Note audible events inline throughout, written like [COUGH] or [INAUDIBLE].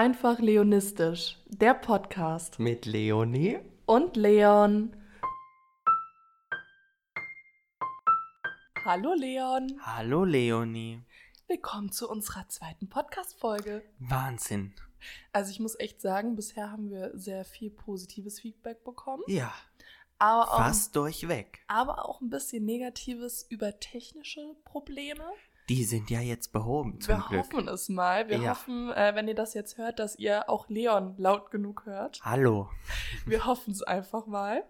Einfach Leonistisch, der Podcast. Mit Leonie. Und Leon. Hallo Leon. Hallo Leonie. Willkommen zu unserer zweiten Podcast-Folge. Wahnsinn. Also ich muss echt sagen, bisher haben wir sehr viel positives Feedback bekommen. Ja, Aber auch, fast durchweg. aber auch ein bisschen Negatives über technische Probleme. Die sind ja jetzt behoben, zum wir Glück. hoffen es mal. Wir Ja. hoffen, äh, wenn ihr das jetzt hört, dass ihr auch Leon laut genug hört. Hallo. Wir hoffen es einfach mal.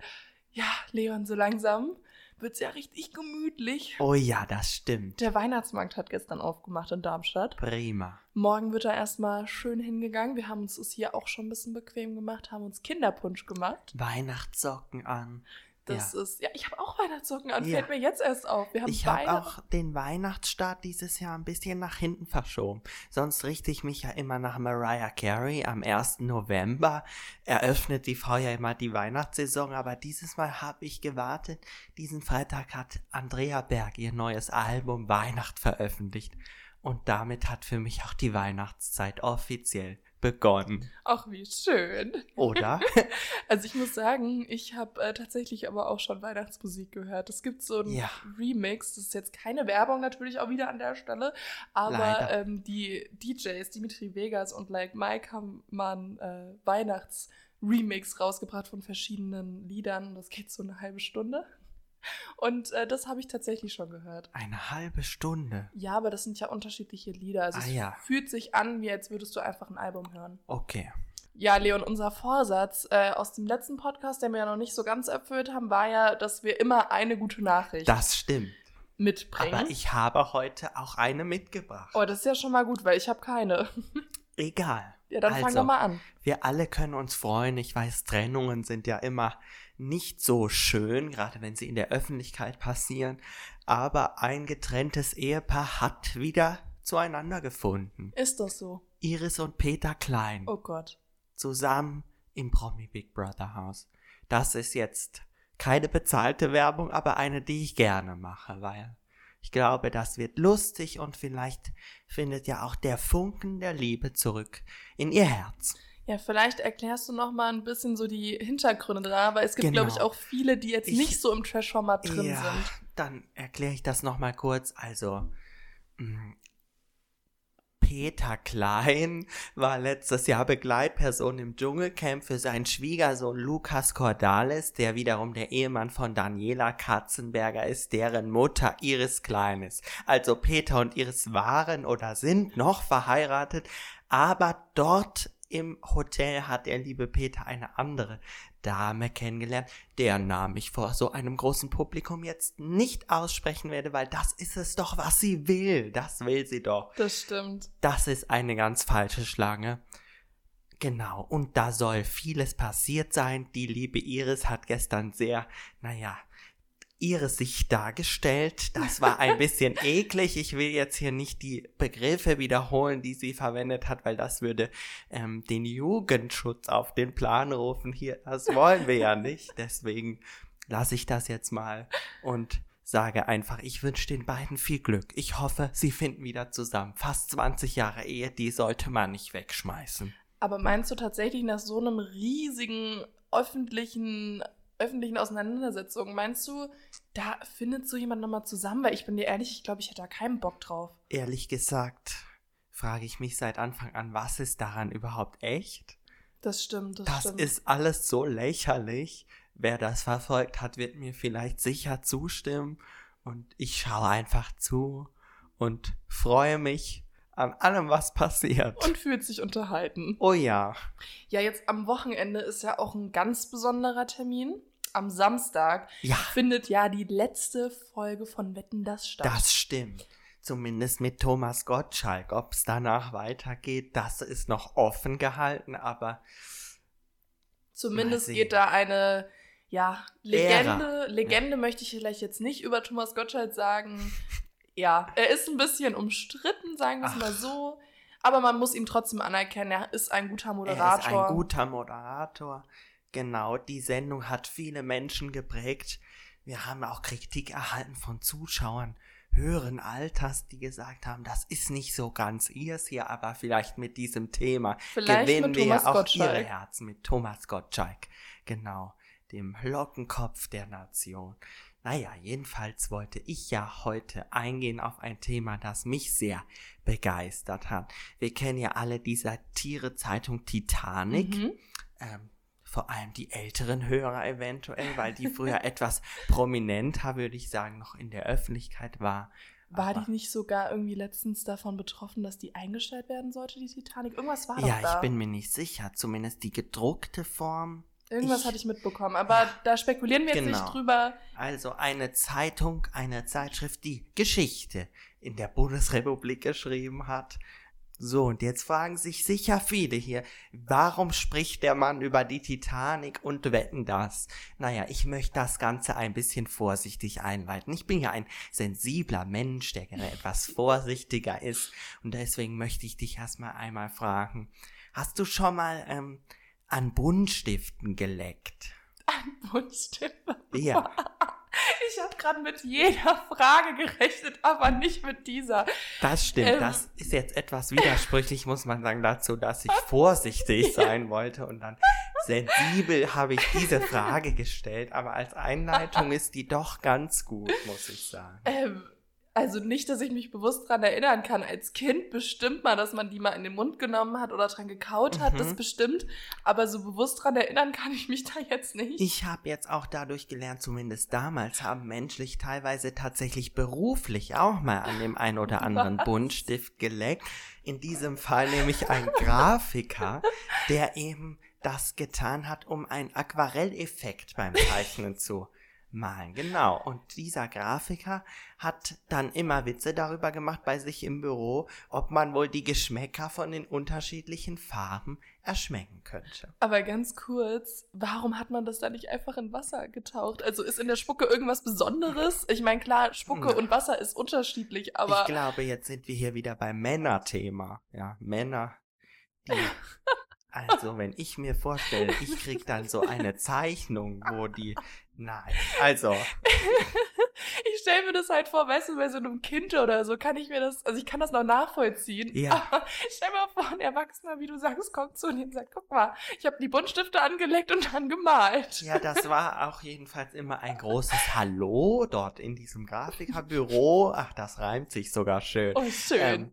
Ja, Leon, so langsam wird es ja richtig gemütlich. Oh ja, das stimmt. Der Weihnachtsmarkt hat gestern aufgemacht in Darmstadt. Prima. Morgen wird er erstmal schön hingegangen. Wir haben uns es hier auch schon ein bisschen bequem gemacht, haben uns Kinderpunsch gemacht. Weihnachtssocken an. Das ja. ist, ja, ich habe auch Weihnachtssocken an, Ja. fällt mir jetzt erst auf. Wir haben Ich habe auch den Weihnachtsstart dieses Jahr ein bisschen nach hinten verschoben. Sonst richte ich mich ja immer nach Mariah Carey. Am 1. November eröffnet die Frau ja immer die Weihnachtssaison, aber dieses Mal habe ich gewartet. Diesen Freitag hat Andrea Berg ihr neues Album Weihnacht veröffentlicht. Und damit hat für mich auch die Weihnachtszeit offiziell begonnen. Ach, wie schön. Oder? [LAUGHS] Also ich muss sagen, ich habe äh, tatsächlich aber auch schon Weihnachtsmusik gehört. Es gibt so einen Ja. Remix, das ist jetzt keine Werbung natürlich auch wieder an der Stelle, aber ähm, die DJs, Dimitri Vegas und Like Mike haben mal einen äh, Weihnachts-Remix rausgebracht von verschiedenen Liedern. Das geht so eine halbe Stunde. Und äh, das habe ich tatsächlich schon gehört. Eine halbe Stunde. Ja, aber das sind ja unterschiedliche Lieder. Also Ah, es ja. fühlt sich an, wie als würdest du einfach ein Album hören. Okay. Ja, Leon, unser Vorsatz äh, aus dem letzten Podcast, den wir ja noch nicht so ganz erfüllt haben, war ja, dass wir immer eine gute Nachricht Das stimmt. mitbringen. Aber ich habe heute auch eine mitgebracht. oh, das ist ja schon mal gut, weil ich habe keine. [LAUGHS] Egal. Ja, dann Also, doch mal an. Wir alle können uns freuen. Ich weiß, Trennungen sind ja immer nicht so schön, gerade wenn sie in der Öffentlichkeit passieren. Aber ein getrenntes Ehepaar hat wieder zueinander gefunden. Ist das so? Iris und Peter Klein Oh Gott. zusammen im Promi Big Brother Haus. Das ist jetzt keine bezahlte Werbung, aber eine, die ich gerne mache, weil ich glaube, das wird lustig und vielleicht findet ja auch der Funken der Liebe zurück in ihr Herz. Ja, vielleicht erklärst du noch mal ein bisschen so die Hintergründe da, weil es gibt, Genau. glaube ich, auch viele, die jetzt Ich- nicht so im Trash-Format drin ja, sind. dann erkläre ich das nochmal kurz. Also, mh, Peter Klein [LAUGHS] war letztes Jahr Begleitperson im Dschungelcamp für seinen Schwiegersohn Lukas Cordalis, der wiederum der Ehemann von Daniela Katzenberger ist, deren Mutter Iris Klein ist. Also Peter und Iris waren oder sind noch verheiratet, aber dort im Hotel hat der liebe Peter eine andere Dame kennengelernt, deren Namen ich vor so einem großen Publikum jetzt nicht aussprechen werde, weil das ist es doch, was sie will. Das will sie doch. Das stimmt. Das ist eine ganz falsche Schlange. Genau, und da soll vieles passiert sein. Die liebe Iris hat gestern sehr, naja, ihre Sicht dargestellt. Das war ein [LAUGHS] bisschen eklig. Ich will jetzt hier nicht die Begriffe wiederholen, die sie verwendet hat, weil das würde ähm, den Jugendschutz auf den Plan rufen. Hier, das wollen wir ja nicht. Deswegen lasse ich das jetzt mal und sage einfach, ich wünsche den beiden viel Glück. Ich hoffe, sie finden wieder zusammen. Fast 20 Jahre Ehe, die sollte man nicht wegschmeißen. Aber meinst du tatsächlich nach so einem riesigen öffentlichen öffentlichen Auseinandersetzung, meinst du, da findet so jemand nochmal zusammen? Weil ich bin dir ehrlich, ich glaube, ich hätte da keinen Bock drauf. Ehrlich gesagt, frage ich mich seit Anfang an, was ist daran überhaupt echt? Das stimmt, das, Das stimmt. ist alles so lächerlich. Wer das verfolgt hat, wird mir vielleicht sicher zustimmen. Und ich schaue einfach zu und freue mich an allem, was passiert. und fühlt sich unterhalten. oh ja, Ja, jetzt am Wochenende ist ja auch ein ganz besonderer Termin. Am Samstag ja, findet ja die letzte Folge von Wetten das statt. das stimmt. Zumindest mit Thomas Gottschalk. Ob es danach weitergeht, das ist noch offen gehalten, aber Zumindest geht da eine, ja, Legende. Ära. Legende möchte ich vielleicht jetzt nicht über Thomas Gottschalk sagen. Ja, er ist ein bisschen umstritten, sagen wir es mal so. Aber man muss ihn trotzdem anerkennen, er ist ein guter er Moderator. ist ein guter Moderator. Genau, die Sendung hat viele Menschen geprägt. Wir haben auch Kritik erhalten von Zuschauern. höheren Alters, die gesagt haben, das ist nicht so ganz ihrs hier, aber vielleicht mit diesem Thema Vielleicht gewinnen wir ja auch Gottschalk. ihre Herzen mit Thomas Gottschalk. Genau, dem Lockenkopf der Nation. Naja, jedenfalls wollte ich ja heute eingehen auf ein Thema, das mich sehr begeistert hat. Wir kennen ja alle die Satire-Zeitung Titanic. Mhm. Ähm, vor allem die älteren Hörer eventuell, weil die früher [LAUGHS] etwas prominenter, würde ich sagen, noch in der Öffentlichkeit war. War Aber- die nicht sogar irgendwie letztens davon betroffen, dass die eingestellt werden sollte, die Titanic? Irgendwas war Ja, doch da. ich bin mir nicht sicher. Zumindest die gedruckte Form. Irgendwas ich- hatte ich mitbekommen, aber da spekulieren wir jetzt Genau. nicht drüber. Also eine Zeitung, eine Zeitschrift, die Geschichte in der Bundesrepublik geschrieben hat. So, und jetzt fragen sich sicher viele hier, warum spricht der Mann über die Titanic und wetten das? Naja, ich möchte das Ganze ein bisschen vorsichtig einleiten. Ich bin ja ein sensibler Mensch, der gerne etwas vorsichtiger ist. Und deswegen möchte ich dich erstmal einmal fragen, hast du schon mal ähm, an Buntstiften geleckt? Buntstimme. Ja. [LAUGHS] Ich habe gerade mit jeder Frage gerechnet, aber nicht mit dieser. Das stimmt, Ähm. das ist jetzt etwas widersprüchlich, muss man sagen, dazu, dass ich vorsichtig [LAUGHS] sein wollte und dann sensibel habe ich diese Frage gestellt, aber als Einleitung [LAUGHS] ist die doch ganz gut, muss ich sagen. Ähm, also nicht, dass ich mich bewusst dran erinnern kann. Als Kind bestimmt mal, dass man die mal in den Mund genommen hat oder dran gekaut hat, Mhm. das bestimmt. Aber so bewusst dran erinnern kann ich mich [LAUGHS] da jetzt nicht. Ich habe jetzt auch dadurch gelernt, zumindest damals haben menschlich teilweise tatsächlich beruflich auch mal an dem ein oder anderen Was? Buntstift geleckt. In diesem Fall nämlich ein Grafiker, der eben das getan hat, um einen Aquarelleffekt beim Zeichnen zu malen. Genau. Und dieser Grafiker hat dann immer Witze darüber gemacht bei sich im Büro, ob man wohl die Geschmäcker von den unterschiedlichen Farben erschmecken könnte. Aber ganz kurz, warum hat man das da nicht einfach in Wasser getaucht? Also ist in der Spucke irgendwas Besonderes? Ich meine, klar, Spucke Ja. und Wasser ist unterschiedlich, aber ich glaube, jetzt sind wir hier wieder beim Männerthema. Ja, Männer, die. [LAUGHS] Also, wenn ich mir vorstelle, ich krieg dann so eine Zeichnung, wo die. Nein. Also, [LAUGHS] ich stelle mir das halt vor, weißt du, bei so einem Kind oder so kann ich mir das, also ich kann das noch nachvollziehen. Ja. [LAUGHS] Aber stell mir vor, ein Erwachsener, wie du sagst, kommt zu und ihm sagt, guck mal, ich habe die Buntstifte angelegt und dann gemalt. ja, das war auch jedenfalls immer ein großes Hallo dort in diesem Grafikerbüro. Ach, das reimt sich sogar schön. Oh, schön. Ähm,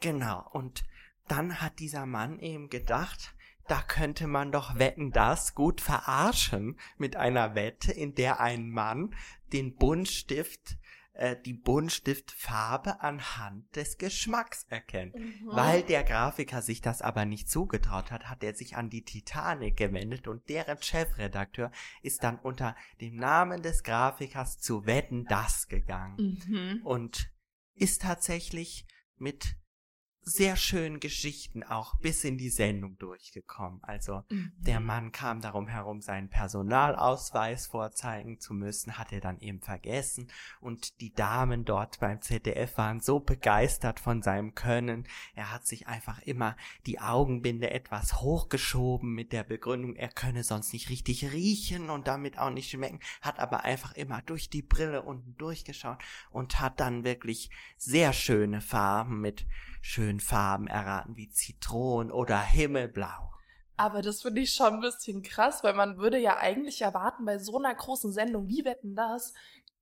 genau. Und dann hat dieser Mann eben gedacht, da könnte man doch wetten das gut verarschen mit einer Wette, in der ein Mann den Buntstift, äh, die Buntstiftfarbe anhand des Geschmacks erkennt. Mhm. Weil der Grafiker sich das aber nicht zugetraut hat, hat er sich an die Titanic gewendet und deren Chefredakteur ist dann unter dem Namen des Grafikers zu Wetten das gegangen Mhm. und ist tatsächlich mit sehr schönen Geschichten auch bis in die Sendung durchgekommen. Also Mhm. der Mann kam darum herum, seinen Personalausweis vorzeigen zu müssen, hat er dann eben vergessen. Und die Damen dort beim ZDF waren so begeistert von seinem Können. Er hat sich einfach immer die Augenbinde etwas hochgeschoben mit der Begründung, er könne sonst nicht richtig riechen und damit auch nicht schmecken, hat aber einfach immer durch die Brille unten durchgeschaut und hat dann wirklich sehr schöne Farben mit schönen Farben erraten wie Zitronen oder Himmelblau. Aber das finde ich schon ein bisschen krass, weil man würde ja eigentlich erwarten, bei so einer großen Sendung, wie wetten das,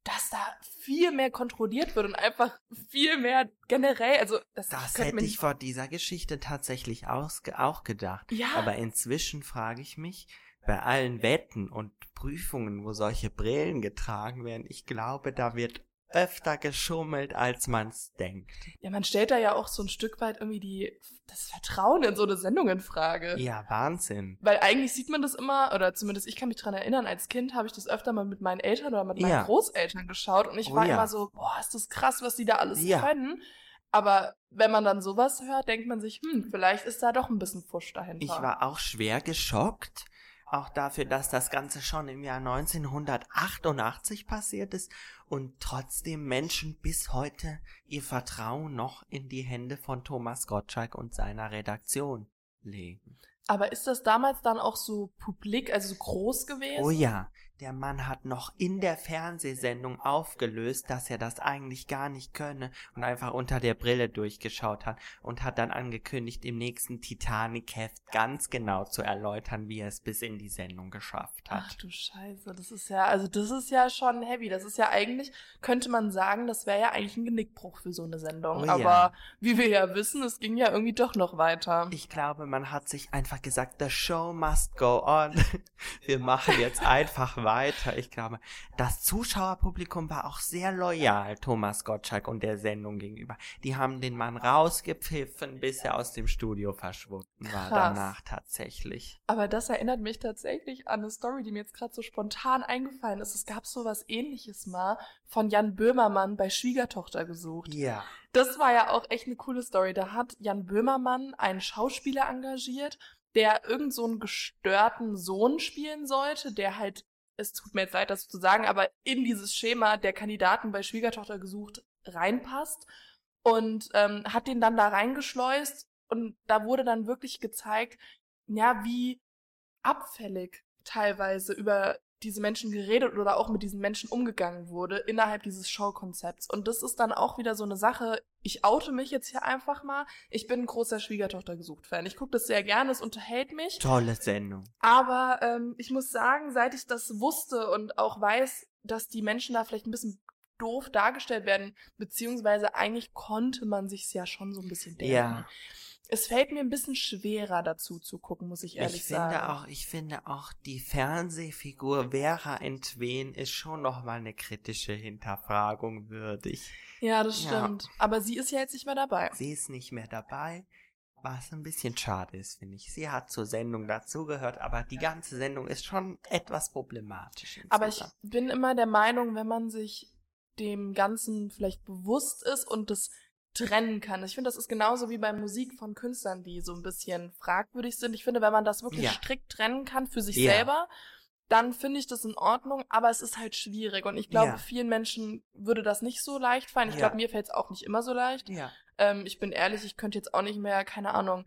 dass da viel mehr kontrolliert wird und einfach viel mehr generell, also das, Das hätte ich vor dieser Geschichte tatsächlich ausge auch gedacht. Ja. Aber inzwischen frage ich mich, bei allen Wetten und Prüfungen, wo solche Brillen getragen werden, ich glaube, da wird öfter geschummelt, als man's denkt. Ja, man stellt da ja auch so ein Stück weit irgendwie die, das Vertrauen in so eine Sendung in Frage. Ja, Wahnsinn. Weil eigentlich sieht man das immer, oder zumindest ich kann mich dran erinnern, als Kind habe ich das öfter mal mit meinen Eltern oder mit meinen Ja. Großeltern geschaut und ich Oh war ja. immer so, boah, ist das krass, was die da alles Ja. können. Aber wenn man dann sowas hört, denkt man sich, hm, vielleicht ist da doch ein bisschen Fusch dahinter. Ich war auch schwer geschockt, auch dafür, dass das Ganze schon im Jahr 1988 passiert ist und trotzdem Menschen bis heute ihr Vertrauen noch in die Hände von Thomas Gottschalk und seiner Redaktion legen. Aber ist das damals dann auch so publik, also so groß gewesen? Oh ja, der Mann hat noch in der Fernsehsendung aufgelöst, dass er das eigentlich gar nicht könne und einfach unter der Brille durchgeschaut hat und hat dann angekündigt, im nächsten Titanic-Heft ganz genau zu erläutern, wie er es bis in die Sendung geschafft hat. Ach du Scheiße, das ist ja, also das ist ja schon heavy. Das ist ja eigentlich, könnte man sagen, das wäre ja eigentlich ein Genickbruch für so eine Sendung. Oh Aber ja. wie wir ja wissen, es ging ja irgendwie doch noch weiter. Ich glaube, man hat sich einfach gesagt, the show must go on. [LAUGHS] Wir machen jetzt einfach weiter. Ich glaube, das Zuschauerpublikum war auch sehr loyal Thomas Gottschalk und der Sendung gegenüber. Die haben den Mann rausgepfiffen, bis er aus dem Studio verschwunden war Krass. danach tatsächlich. Aber das erinnert mich tatsächlich an eine Story, die mir jetzt gerade so spontan eingefallen ist. Es gab so was ähnliches mal von Jan Böhmermann bei Schwiegertochter gesucht. Ja. Das war ja auch echt eine coole Story. Da hat Jan Böhmermann einen Schauspieler engagiert, der irgend so einen gestörten Sohn spielen sollte, der halt, es tut mir jetzt leid, das zu sagen, aber in dieses Schema der Kandidaten bei Schwiegertochter gesucht reinpasst und ähm, hat den dann da reingeschleust und da wurde dann wirklich gezeigt, ja, wie abfällig teilweise über diese Menschen geredet oder auch mit diesen Menschen umgegangen wurde innerhalb dieses Showkonzepts. Und das ist dann auch wieder so eine Sache, ich oute mich jetzt hier einfach mal. Ich bin ein großer Schwiegertochter gesucht Fan. Ich gucke das sehr gerne, es unterhält mich. Tolle Sendung. Aber ähm, ich muss sagen, seit ich das wusste und auch weiß, dass die Menschen da vielleicht ein bisschen doof dargestellt werden, beziehungsweise eigentlich konnte man sich's ja schon so ein bisschen denken. Ja. Es fällt mir ein bisschen schwerer dazu zu gucken, muss ich ehrlich ich finde sagen. auch, ich finde auch die Fernsehfigur Vera Entwen ist schon noch mal eine kritische Hinterfragung würdig. Ja, das Ja. stimmt. Aber sie ist ja jetzt nicht mehr dabei. Sie ist nicht mehr dabei, was ein bisschen schade ist, finde ich. Sie hat zur Sendung dazugehört, aber die ganze Sendung ist schon etwas problematisch. Aber ich insgesamt. bin immer der Meinung, wenn man sich dem Ganzen vielleicht bewusst ist und das trennen kann. Ich finde, das ist genauso wie bei Musik von Künstlern, die so ein bisschen fragwürdig sind. Ich finde, wenn man das wirklich Ja. strikt trennen kann für sich Ja. selber, dann finde ich das in Ordnung, aber es ist halt schwierig. Und ich glaube, Ja. vielen Menschen würde das nicht so leicht fallen. Ich glaube, mir fällt es auch nicht immer so leicht. ja. Ähm, ich bin ehrlich, ich könnte jetzt auch nicht mehr, keine Ahnung,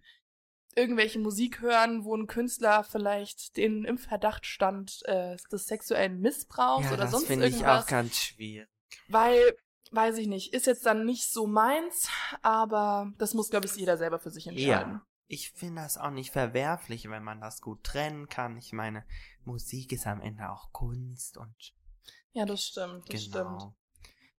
irgendwelche Musik hören, wo ein Künstler vielleicht den im Verdacht stand äh, des sexuellen Missbrauchs oder das sonst finde ich irgendwas. auch ganz schwierig. weil, weiß ich nicht, ist jetzt dann nicht so meins, aber das muss, glaube ich, jeder selber für sich entscheiden. Ja. Ich finde das auch nicht verwerflich, wenn man das gut trennen kann. Ich meine, Musik ist am Ende auch Kunst und Ja, das stimmt, das stimmt. genau.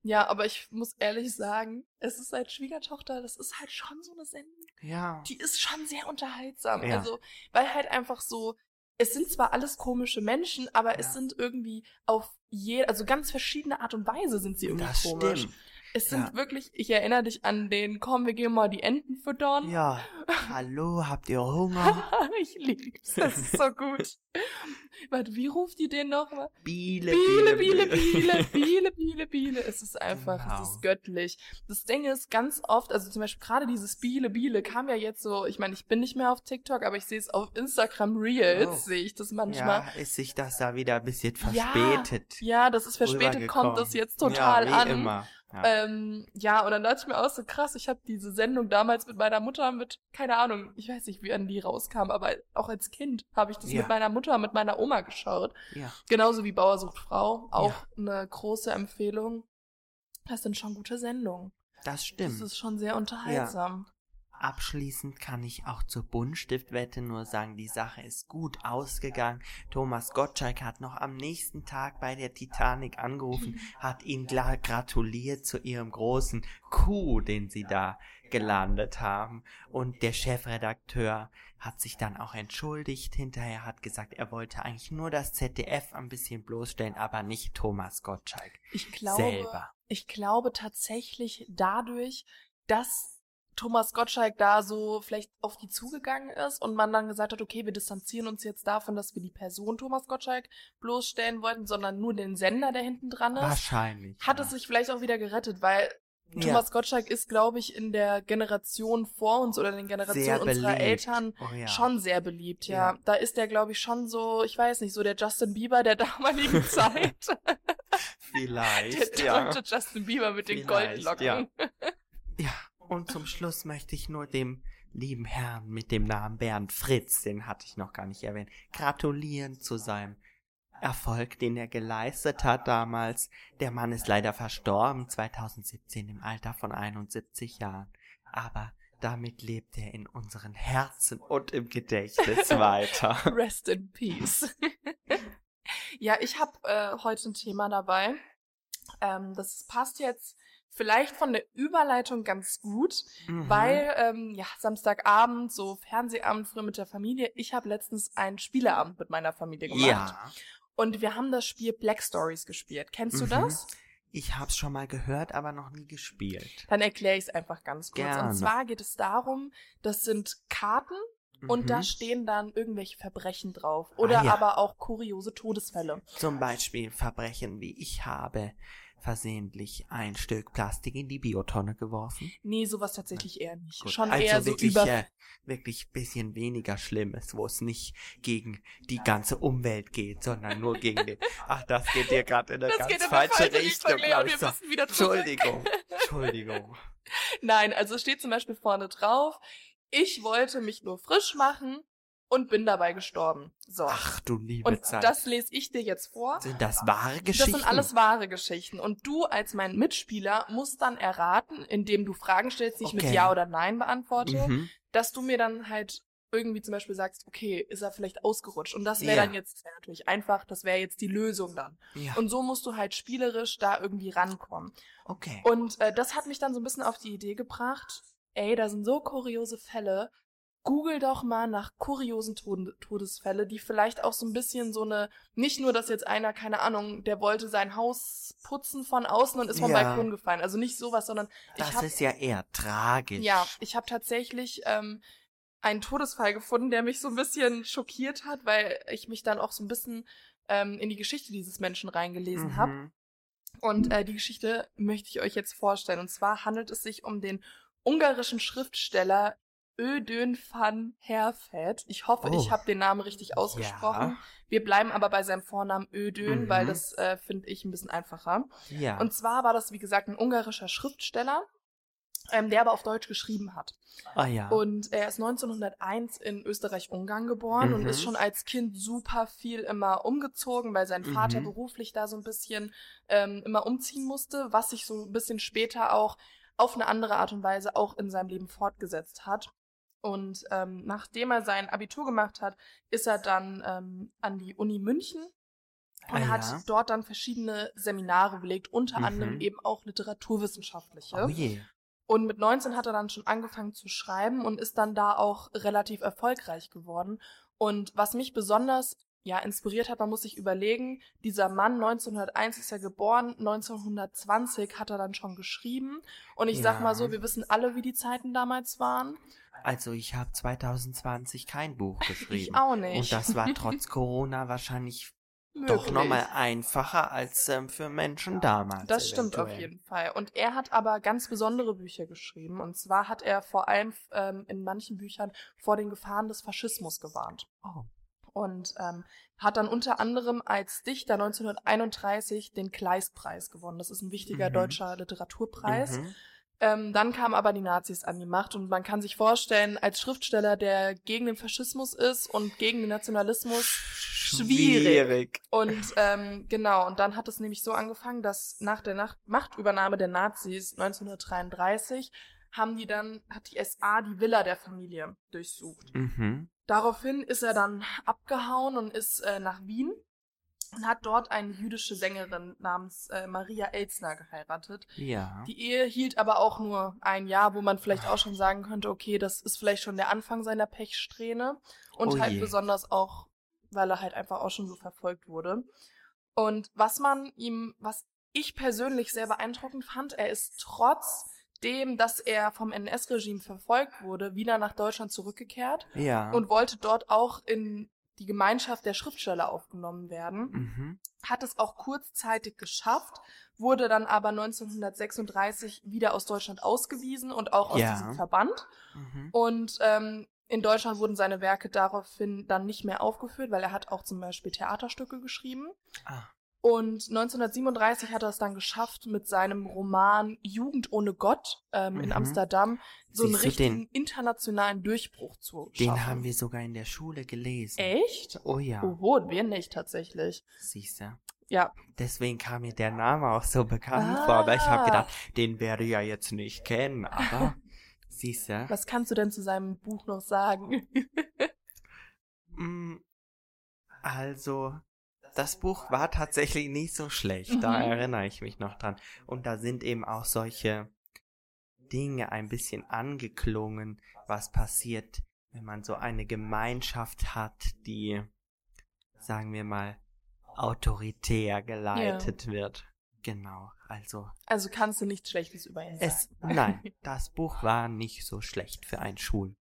Ja, aber ich muss ehrlich sagen, es ist als Schwiegertochter, das ist halt schon so eine Sendung. Ja. die ist schon sehr unterhaltsam. Ja. Also, weil halt einfach so, es sind zwar alles komische Menschen, aber Ja. es sind irgendwie auf je, also ganz verschiedene Art und Weise sind sie irgendwie Das komisch. stimmt. Es sind Ja. wirklich, ich erinnere dich an den, komm, wir gehen mal die Enten füttern. Ja. [LAUGHS] Hallo, habt ihr Hunger? [LAUGHS] ich lieb's, das ist so gut. [LAUGHS] Warte, wie ruft die den nochmal? Biele, Biele, Biele, Biele, Biele, Biele, Biele. Es ist einfach, Genau. es ist göttlich. Das Ding ist ganz oft, also zum Beispiel gerade dieses Biele, Biele kam ja jetzt so, ich meine, ich bin nicht mehr auf TikTok, aber ich sehe es auf Instagram Reels, Oh. sehe ich das manchmal. Ja, ist sich das da wieder ein bisschen Ja, verspätet. Ja, das ist verspätet, kommt das jetzt total ja, wie an. Immer. Ja. Ähm, ja, und dann dachte ich mir auch so krass, ich habe diese Sendung damals mit meiner Mutter mit, keine Ahnung, ich weiß nicht, wie an die rauskam, aber auch als Kind habe ich das Ja. mit meiner Mutter, mit meiner Oma geschaut. ja. Genauso wie Bauer sucht Frau, auch Ja. eine große Empfehlung. Das sind schon gute Sendungen. Das Das stimmt. ist schon sehr unterhaltsam. Abschließend kann ich auch zur Buntstiftwette nur sagen, die Sache ist gut ausgegangen. Thomas Gottschalk hat noch am nächsten Tag bei der Titanic angerufen, [LAUGHS] hat ihn gla- gratuliert zu ihrem großen Coup, den sie da gelandet haben. Und der Chefredakteur hat sich dann auch entschuldigt. Hinterher hat gesagt, er wollte eigentlich nur das ZDF ein bisschen bloßstellen, aber nicht Thomas Gottschalk Ich glaube, selber. ich glaube tatsächlich dadurch, dass Thomas Gottschalk da so vielleicht auf die zugegangen ist und man dann gesagt hat, okay, wir distanzieren uns jetzt davon, dass wir die Person Thomas Gottschalk bloßstellen wollten, sondern nur den Sender, der hinten dran ist. Wahrscheinlich. Hat ja. es sich vielleicht auch wieder gerettet, weil Ja. Thomas Gottschalk ist, glaube ich, in der Generation vor uns oder in den Generationen unserer. Eltern Oh ja. schon sehr beliebt, ja. Ja. Da ist der, glaube ich, schon so, ich weiß nicht, so der Justin Bieber der [LAUGHS] damaligen [LAUGHS] Zeit. der Vielleicht, ja. drückte Justin Bieber mit den Vielleicht, Goldlocken. ja. Und zum Schluss möchte ich nur dem lieben Herrn mit dem Namen Bernd Fritz, den hatte ich noch gar nicht erwähnt, gratulieren zu seinem Erfolg, den er geleistet hat damals. Der Mann ist leider verstorben 2017 im Alter von 71 Jahren. Aber damit lebt er in unseren Herzen und im Gedächtnis [LAUGHS] weiter. Rest in Peace. [LAUGHS] ja, ich habe äh, heute ein Thema dabei. Ähm, das passt jetzt vielleicht von der Überleitung ganz gut, mhm. weil ähm, ja Samstagabend so Fernsehabend früh mit der Familie. Ich habe letztens einen Spieleabend mit meiner Familie gemacht. Ja. Und wir haben das Spiel Black Stories gespielt. Kennst mhm. du das? Ich hab's schon mal gehört, aber noch nie gespielt. Dann erkläre ich es einfach ganz kurz. Gerne. Und zwar geht es darum, das sind Karten und mhm. da stehen dann irgendwelche Verbrechen drauf. Oder ah, ja. aber auch kuriose Todesfälle. Zum Beispiel Verbrechen wie ich habe versehentlich ein Stück Plastik in die Biotonne geworfen? Nee, sowas tatsächlich eher nicht. Gut. Schon also eher wirklich, so über... Äh, wirklich bisschen weniger Schlimmes, wo es nicht gegen die ganze Umwelt geht, sondern nur gegen den... [LAUGHS] Ach, das geht dir gerade in eine das ganz falsche, falsche Richtung, Richtung ich. So. Entschuldigung, [LAUGHS] Entschuldigung. Nein, also es steht zum Beispiel vorne drauf, ich wollte mich nur frisch machen und bin dabei gestorben. So. Ach du liebe und Zeit. das lese ich dir jetzt vor. Sind das wahre Geschichten? Das sind alles wahre Geschichten. Und du als mein Mitspieler musst dann erraten, indem du Fragen stellst, die ich okay. mit Ja oder Nein beantworte, mhm. dass du mir dann halt irgendwie zum Beispiel sagst, okay, ist er vielleicht ausgerutscht? Und das wäre ja. dann jetzt wär natürlich einfach, das wäre jetzt die Lösung dann. Ja. Und so musst du halt spielerisch da irgendwie rankommen. Okay. Und äh, das hat mich dann so ein bisschen auf die Idee gebracht, ey, da sind so kuriose Fälle, Google doch mal nach kuriosen Tod Todesfälle, die vielleicht auch so ein bisschen so eine, nicht nur, dass jetzt einer, keine Ahnung, der wollte sein Haus putzen von außen und ist vom ja. Balkon gefallen. Also nicht sowas, sondern Das hab, ist ja eher tragisch. Ja, ich habe tatsächlich ähm, einen Todesfall gefunden, der mich so ein bisschen schockiert hat, weil ich mich dann auch so ein bisschen ähm, in die Geschichte dieses Menschen reingelesen mhm. habe. Und äh, die Geschichte möchte ich euch jetzt vorstellen. Und zwar handelt es sich um den ungarischen Schriftsteller Ödön van Herfeld. Ich hoffe, oh. ich habe den Namen richtig ausgesprochen. Ja. Wir bleiben aber bei seinem Vornamen Ödön, mhm. weil das äh, finde ich ein bisschen einfacher. Ja. Und zwar war das, wie gesagt, ein ungarischer Schriftsteller, ähm, der aber auf Deutsch geschrieben hat. Ah ja. Und er ist 1901 in Österreich-Ungarn geboren mhm. und ist schon als Kind super viel immer umgezogen, weil sein Vater mhm. beruflich da so ein bisschen ähm, immer umziehen musste, was sich so ein bisschen später auch auf eine andere Art und Weise auch in seinem Leben fortgesetzt hat. Und ähm, nachdem er sein Abitur gemacht hat, ist er dann ähm, an die Uni München und ah, hat ja. dort dann verschiedene Seminare belegt, unter mhm. anderem eben auch literaturwissenschaftliche. Oh je. Und mit 19 hat er dann schon angefangen zu schreiben und ist dann da auch relativ erfolgreich geworden. Und was mich besonders ja, inspiriert hat, man muss sich überlegen, dieser Mann 1901 ist er geboren, 1920 hat er dann schon geschrieben. Und ich ja. sag mal so, wir wissen alle, wie die Zeiten damals waren. Also ich habe 2020 kein Buch [LAUGHS] geschrieben. ich auch nicht. Und das war trotz Corona wahrscheinlich [LAUGHS] Möglich. doch nochmal einfacher als ähm, für Menschen damals. Das eventuell. stimmt auf jeden Fall. Und er hat aber ganz besondere Bücher geschrieben. Und zwar hat er vor allem ähm, in manchen Büchern vor den Gefahren des Faschismus gewarnt. Oh. Und ähm, hat dann unter anderem als Dichter 1931 den Kleistpreis gewonnen. Das ist ein wichtiger mhm. deutscher Literaturpreis. Mhm. Ähm, dann kamen aber die Nazis an die Macht und man kann sich vorstellen, als Schriftsteller, der gegen den Faschismus ist und gegen den Nationalismus, schwierig. schwierig. Und ähm, genau, und dann hat es nämlich so angefangen, dass nach der Nacht Machtübernahme der Nazis 1933 haben die dann, hat die SA die Villa der Familie durchsucht. Mhm. Daraufhin ist er dann abgehauen und ist äh, nach Wien und hat dort eine jüdische Sängerin namens äh, Maria Elzner geheiratet. Ja. Die Ehe hielt aber auch nur ein Jahr, wo man vielleicht auch schon sagen könnte, okay, das ist vielleicht schon der Anfang seiner Pechsträhne und oh halt je. besonders auch, weil er halt einfach auch schon so verfolgt wurde. Und was man ihm, was ich persönlich sehr beeindruckend fand, er ist trotz dem, dass er vom NS-Regime verfolgt wurde, wieder nach Deutschland zurückgekehrt ja. und wollte dort auch in die Gemeinschaft der Schriftsteller aufgenommen werden, mhm. hat es auch kurzzeitig geschafft, wurde dann aber 1936 wieder aus Deutschland ausgewiesen und auch aus ja. diesem Verband. Mhm. Und ähm, in Deutschland wurden seine Werke daraufhin dann nicht mehr aufgeführt, weil er hat auch zum Beispiel Theaterstücke geschrieben. Ah. Und 1937 hat er es dann geschafft, mit seinem Roman Jugend ohne Gott ähm, in Mhm. Amsterdam so einen Siehst du, richtigen den- internationalen Durchbruch zu Den schaffen. haben wir sogar in der Schule gelesen. Echt? Oh ja, Oho, wir nicht tatsächlich. siehst du. Ja, Deswegen kam mir der Name auch so bekannt Ah. vor, aber ich habe gedacht, den werde ich ja jetzt nicht kennen, aber [LAUGHS] siehst du. was kannst du denn zu seinem Buch noch sagen? [LAUGHS] Mm, Also, das Buch war tatsächlich nicht so schlecht, da Mhm. erinnere ich mich noch dran. Und da sind eben auch solche Dinge ein bisschen angeklungen, was passiert, wenn man so eine Gemeinschaft hat, die, sagen wir mal, autoritär geleitet wird. Genau, also Also kannst du nichts Schlechtes über ihn sagen. es, nein, [LAUGHS] das Buch war nicht so schlecht für ein Schulbuch.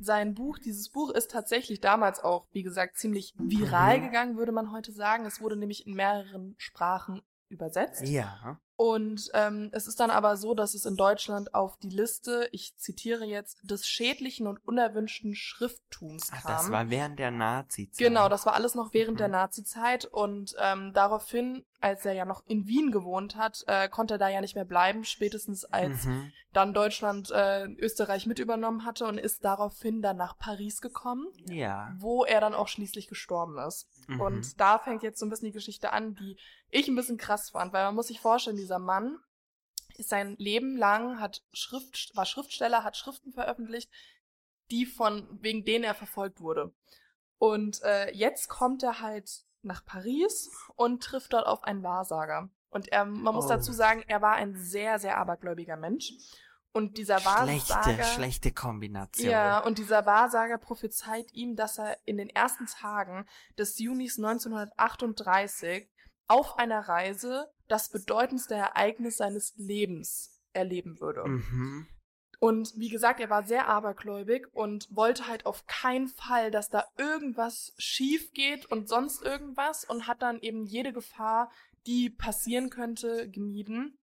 Sein Buch, dieses Buch ist tatsächlich damals auch, wie gesagt, ziemlich viral Mhm. gegangen, würde man heute sagen. Es wurde nämlich in mehreren Sprachen übersetzt. Ja, Und ähm, es ist dann aber so, dass es in Deutschland auf die Liste, ich zitiere jetzt, des schädlichen und unerwünschten Schrifttums ach, kam. das war während der Nazi-Zeit. Genau, das war alles noch während Mhm. der Nazi-Zeit und ähm, daraufhin, als er ja noch in Wien gewohnt hat, äh, konnte er da ja nicht mehr bleiben, spätestens als Mhm. dann Deutschland äh, Österreich mit übernommen hatte und ist daraufhin dann nach Paris gekommen, Ja. wo er dann auch schließlich gestorben ist. Mhm. Und da fängt jetzt so ein bisschen die Geschichte an, die ich ein bisschen krass fand, weil man muss sich vorstellen, dieser Mann ist sein Leben lang, hat Schrift, war Schriftsteller, hat Schriften veröffentlicht, die von, wegen denen er verfolgt wurde. Und äh, jetzt kommt er halt nach Paris und trifft dort auf einen Wahrsager. Und er, man muss Oh. dazu sagen, er war ein sehr, sehr abergläubiger Mensch. Und dieser schlechte, Wahrsager. schlechte Kombination. Ja, und dieser Wahrsager prophezeit ihm, dass er in den ersten Tagen des Junis 1938 auf einer Reise das bedeutendste Ereignis seines Lebens erleben würde. Mhm. Und wie gesagt, er war sehr abergläubig und wollte halt auf keinen Fall, dass da irgendwas schief geht und sonst irgendwas und hat dann eben jede Gefahr, die passieren könnte, gemieden.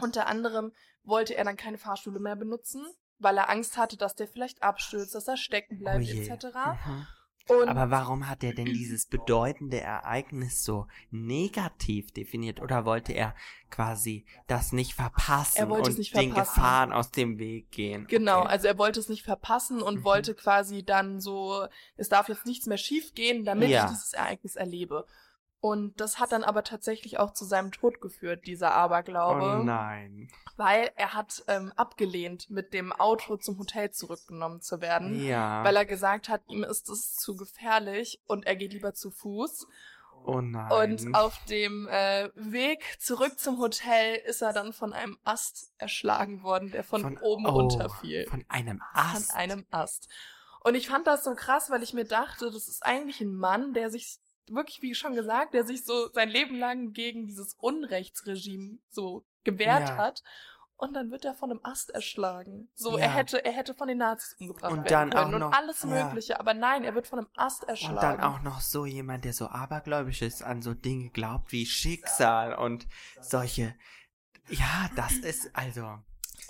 Unter anderem wollte er dann keine Fahrstühle mehr benutzen, weil er Angst hatte, dass der vielleicht abstürzt, dass er stecken Oh bleibt, je. etc. Mhm. Und Aber warum hat er denn dieses bedeutende Ereignis so negativ definiert? Oder wollte er quasi das nicht verpassen Er wollte und es nicht den verpassen. Gefahren aus dem Weg gehen? Genau, Okay. also er wollte es nicht verpassen und Mhm. wollte quasi dann so, es darf jetzt nichts mehr schiefgehen, damit Ja. ich dieses Ereignis erlebe. Und das hat dann aber tatsächlich auch zu seinem Tod geführt, dieser Aberglaube, Oh nein. weil er hat ähm, abgelehnt, mit dem Auto zum Hotel zurückgenommen zu werden, Ja. weil er gesagt hat, ihm ist es zu gefährlich und er geht lieber zu Fuß. oh nein. Und auf dem äh, Weg zurück zum Hotel ist er dann von einem Ast erschlagen worden, der von, oben oh, runterfiel Von einem Ast. an einem Ast. Und ich fand das so krass, weil ich mir dachte, das ist eigentlich ein Mann, der sich wirklich, wie schon gesagt, der sich so sein Leben lang gegen dieses Unrechtsregime so gewehrt Ja. hat. Und dann wird er von einem Ast erschlagen. So, Ja. er hätte, er hätte von den Nazis umgebracht Und werden dann können auch und noch- alles ja. Mögliche. Aber nein, er wird von einem Ast erschlagen. Und dann auch noch so jemand, der so abergläubisch ist, an so Dinge glaubt wie Schicksal und solche. Ja, das ist also.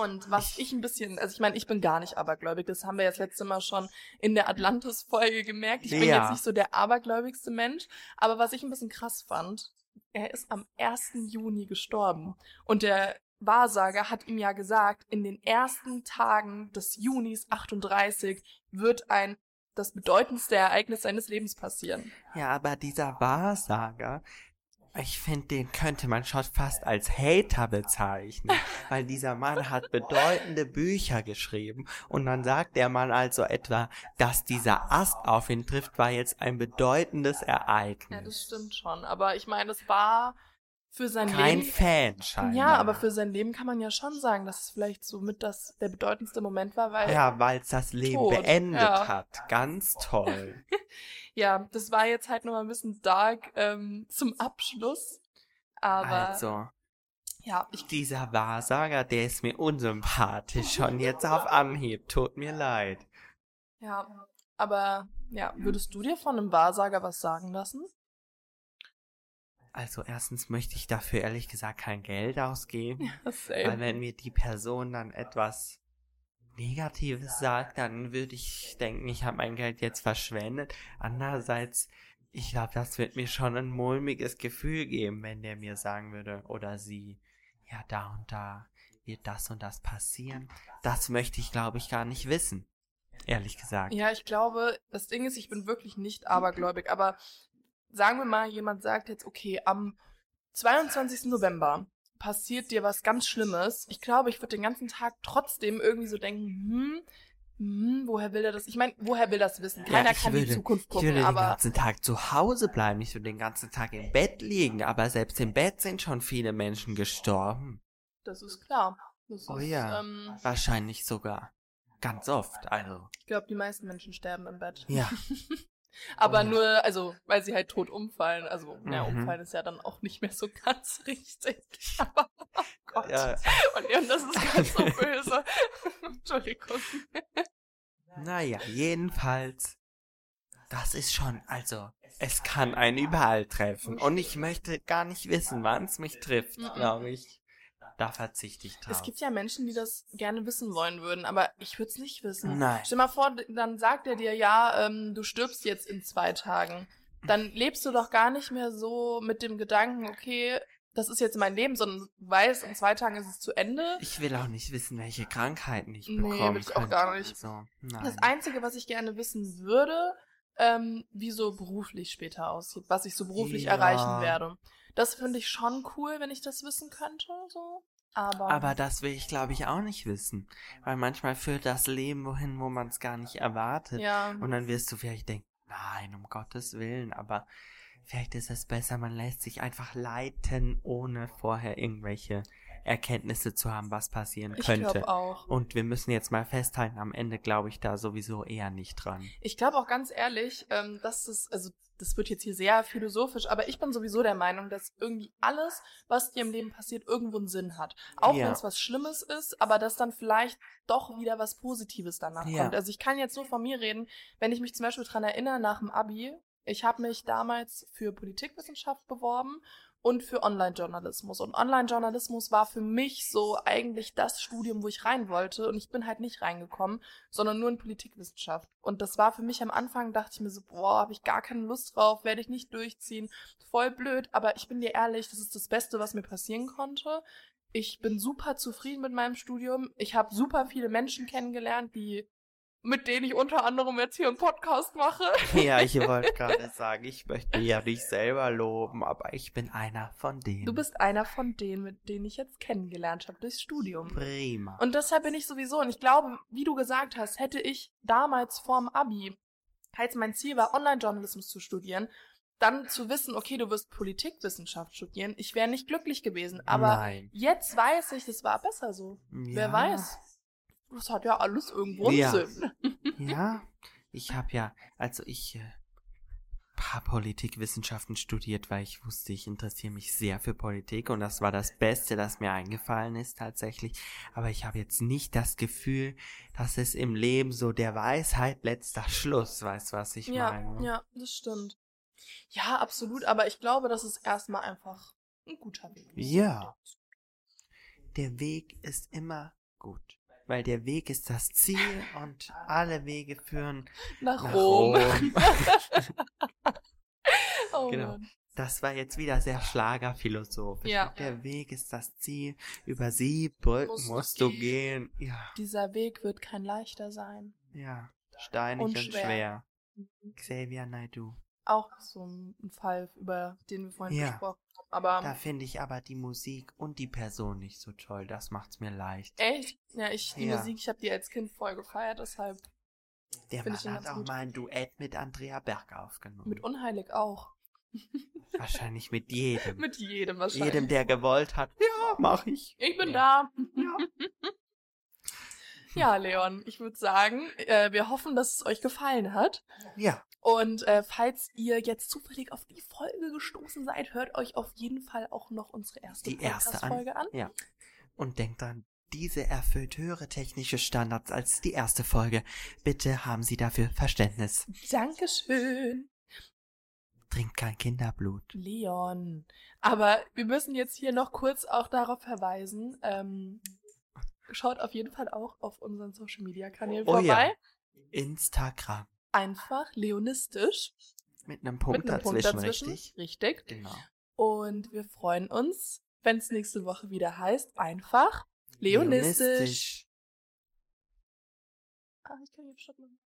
Und was ich ein bisschen, also ich meine, ich bin gar nicht abergläubig, das haben wir jetzt letztes Mal schon in der Atlantis-Folge gemerkt. Ich bin Ja. jetzt nicht so der abergläubigste Mensch, aber was ich ein bisschen krass fand, er ist am 1. Juni gestorben. Und der Wahrsager hat ihm ja gesagt, in den ersten Tagen des Junis 38 wird ein das bedeutendste Ereignis seines Lebens passieren. Ja, aber dieser Wahrsager, ich finde, den könnte man schon fast als Hater bezeichnen, [LAUGHS] weil dieser Mann hat bedeutende Bücher geschrieben und dann sagt der Mann also etwa, dass dieser Ast auf ihn trifft, war jetzt ein bedeutendes Ereignis. Ja, das stimmt schon. Aber ich meine, es war für sein Kein Leben. Fan scheinbar. Ja, aber für sein Leben kann man ja schon sagen, dass es vielleicht so mit das der bedeutendste Moment war, weil Ja, weil es das Leben Tot, beendet ja. hat. Ganz toll. [LAUGHS] ja, das war jetzt halt nur mal ein bisschen dark ähm, zum Abschluss. Aber also, ja, ich dieser Wahrsager, der ist mir unsympathisch. Schon jetzt auf Anhieb. Tut mir leid. ja, aber ja, würdest du dir von einem Wahrsager was sagen lassen? Also erstens möchte ich dafür ehrlich gesagt kein Geld ausgeben. [LAUGHS] Weil Same. wenn mir die Person dann etwas Negatives sagt, dann würde ich denken, ich habe mein Geld jetzt verschwendet. Andererseits Ich glaube, das wird mir schon ein mulmiges Gefühl geben, wenn der mir sagen würde oder sie, ja, da und da wird das und das passieren. Das möchte ich, glaube ich, gar nicht wissen. Ehrlich gesagt. Ja, ich glaube, das Ding ist, ich bin wirklich nicht abergläubig, aber sagen wir mal, jemand sagt jetzt, okay, am 22. November passiert dir was ganz Schlimmes. Ich glaube, ich würde den ganzen Tag trotzdem irgendwie so denken, hm, hm, woher will er das? Ich meine, woher will das wissen? Keiner Ja, kann würde- die Zukunft Ich würde gucken, den aber ganzen Tag zu Hause bleiben. Ich würde den ganzen Tag im Bett liegen. Aber selbst im Bett sind schon viele Menschen gestorben. das ist klar. Das Oh ist, ja. ähm, Wahrscheinlich sogar. Ganz oft, also. ich glaube, die meisten Menschen sterben im Bett. Ja. [LAUGHS] Aber ja. nur, also, weil sie halt tot umfallen. Also, ja, Mhm. umfallen ist ja dann auch nicht mehr so ganz [LAUGHS] richtig. Aber, oh Gott. ja. Und ja, das ist ganz so [LAUGHS] böse. [LAUGHS] Entschuldigung. Naja, jedenfalls. Das ist schon, also, es kann einen überall treffen. Und ich möchte gar nicht wissen, wann es mich trifft, Mhm. glaube ich. Da verzichte ich drauf. Es gibt ja Menschen, die das gerne wissen wollen würden, aber ich würde es nicht wissen. Nein. Stell mal vor, dann sagt er dir, ja, ähm, du stirbst jetzt in zwei Tagen. Dann lebst du doch gar nicht mehr so mit dem Gedanken, okay, das ist jetzt mein Leben, sondern du weißt, in zwei Tagen ist es zu Ende. Ich will auch nicht wissen, welche Krankheiten ich Nee, bekommen will ich auch gar nicht. Nein. Das Einzige, was ich gerne wissen würde, ähm, wie so beruflich später aussieht, was ich so beruflich Ja. erreichen werde. Das finde ich schon cool, wenn ich das wissen könnte, so. Aber, Aber das will ich, glaube ich, auch nicht wissen. Weil manchmal führt das Leben wohin, wo man es gar nicht erwartet. ja, Und dann wirst du vielleicht denken, nein, um Gottes Willen, aber vielleicht ist es besser, man lässt sich einfach leiten, ohne vorher irgendwelche Erkenntnisse zu haben, was passieren ich könnte. glaube auch. Und wir müssen jetzt mal festhalten, am Ende glaube ich da sowieso eher nicht dran. Ich glaube auch ganz ehrlich, ähm, dass das, also das wird jetzt hier sehr philosophisch, aber ich bin sowieso der Meinung, dass irgendwie alles, was dir im Leben passiert, irgendwo einen Sinn hat. Auch Ja. wenn es was Schlimmes ist, aber dass dann vielleicht doch wieder was Positives danach Ja. kommt. Also ich kann jetzt nur von mir reden, wenn ich mich zum Beispiel dran erinnere, nach dem Abi, ich habe mich damals für Politikwissenschaft beworben und für Online-Journalismus. Und Online-Journalismus war für mich so eigentlich das Studium, wo ich rein wollte. Und ich bin halt nicht reingekommen, sondern nur in Politikwissenschaft. Und das war für mich am Anfang, dachte ich mir so, boah, habe ich gar keine Lust drauf, werde ich nicht durchziehen. Voll blöd, aber ich bin dir ehrlich, das ist das Beste, was mir passieren konnte. Ich bin super zufrieden mit meinem Studium. Ich habe super viele Menschen kennengelernt, die mit denen ich unter anderem jetzt hier einen Podcast mache. [LAUGHS] Ja, ich wollte [LAUGHS] gerade sagen, ich möchte ja dich selber loben, aber ich bin einer von denen. Du bist einer von denen, mit denen ich jetzt kennengelernt habe durchs Studium. prima. Und deshalb bin ich sowieso, und ich glaube, wie du gesagt hast, hätte ich damals vorm Abi, als mein Ziel war, Online-Journalismus zu studieren, dann zu wissen, okay, du wirst Politikwissenschaft studieren, ich wäre nicht glücklich gewesen. Aber Nein. jetzt weiß ich, das war besser so. Wer Ja. weiß? Das hat ja alles irgendwo Ja. Sinn. Ja, ich habe ja, also ich äh, habe Politikwissenschaften studiert, weil ich wusste, ich interessiere mich sehr für Politik und das war das Beste, das mir eingefallen ist tatsächlich. Aber ich habe jetzt nicht das Gefühl, dass es im Leben so der Weisheit letzter Schluss, weißt was ich Ja, meine? ja, das stimmt. Ja, absolut, aber ich glaube, das ist erstmal einfach ein guter Weg. Ja. Der Weg ist immer gut. Weil der Weg ist das Ziel und alle Wege führen Nach, nach Rom. Rom. [LAUGHS] [LAUGHS] oh Genau. Mann. Das war jetzt wieder sehr schlagerphilosophisch. Ja. Der Weg ist das Ziel. Über sieben Brücken Musst musst, du du gehen. Ja, Dieser Weg wird kein leichter sein. ja. Steinig Und und, schwer. schwer. Xavier Naidoo. Auch so ein Fall, über den wir vorhin Ja. gesprochen haben. Aber Da finde ich aber die Musik und die Person nicht so toll. Das macht's mir leicht. echt, ja, ich, die Ja. Musik, ich habe die als Kind voll gefeiert, deshalb Der Mann hat auch gut. mal ein Duett mit Andrea Berg aufgenommen. mit Unheilig auch. Wahrscheinlich mit jedem. [LAUGHS] Mit jedem wahrscheinlich. jedem, der gewollt hat. Ja, mach ich. Ich bin Ja. da. Ja. Ja, Leon, ich würde sagen, äh, wir hoffen, dass es euch gefallen hat. Ja. Und äh, falls ihr jetzt zufällig auf die Folge gestoßen seid, hört euch auf jeden Fall auch noch unsere erste Die erste an. Podcast-Folge an. Ja. Und denkt dran, diese erfüllt höhere technische Standards als die erste Folge. Bitte haben Sie dafür Verständnis. Dankeschön, Trinkt kein Kinderblut. Leon. Aber wir müssen jetzt hier noch kurz auch darauf verweisen. Ähm, schaut auf jeden Fall auch auf unseren Social Media Kanälen Oh vorbei. ja. Instagram. Einfach leonistisch. Mit einem Punkt, mit einem dazwischen, Punkt dazwischen. richtig? Richtig. Genau. Und wir freuen uns, wenn es nächste Woche wieder heißt, einfach leonistisch. Leonistisch. Ah, ich kann hier Stopp machen.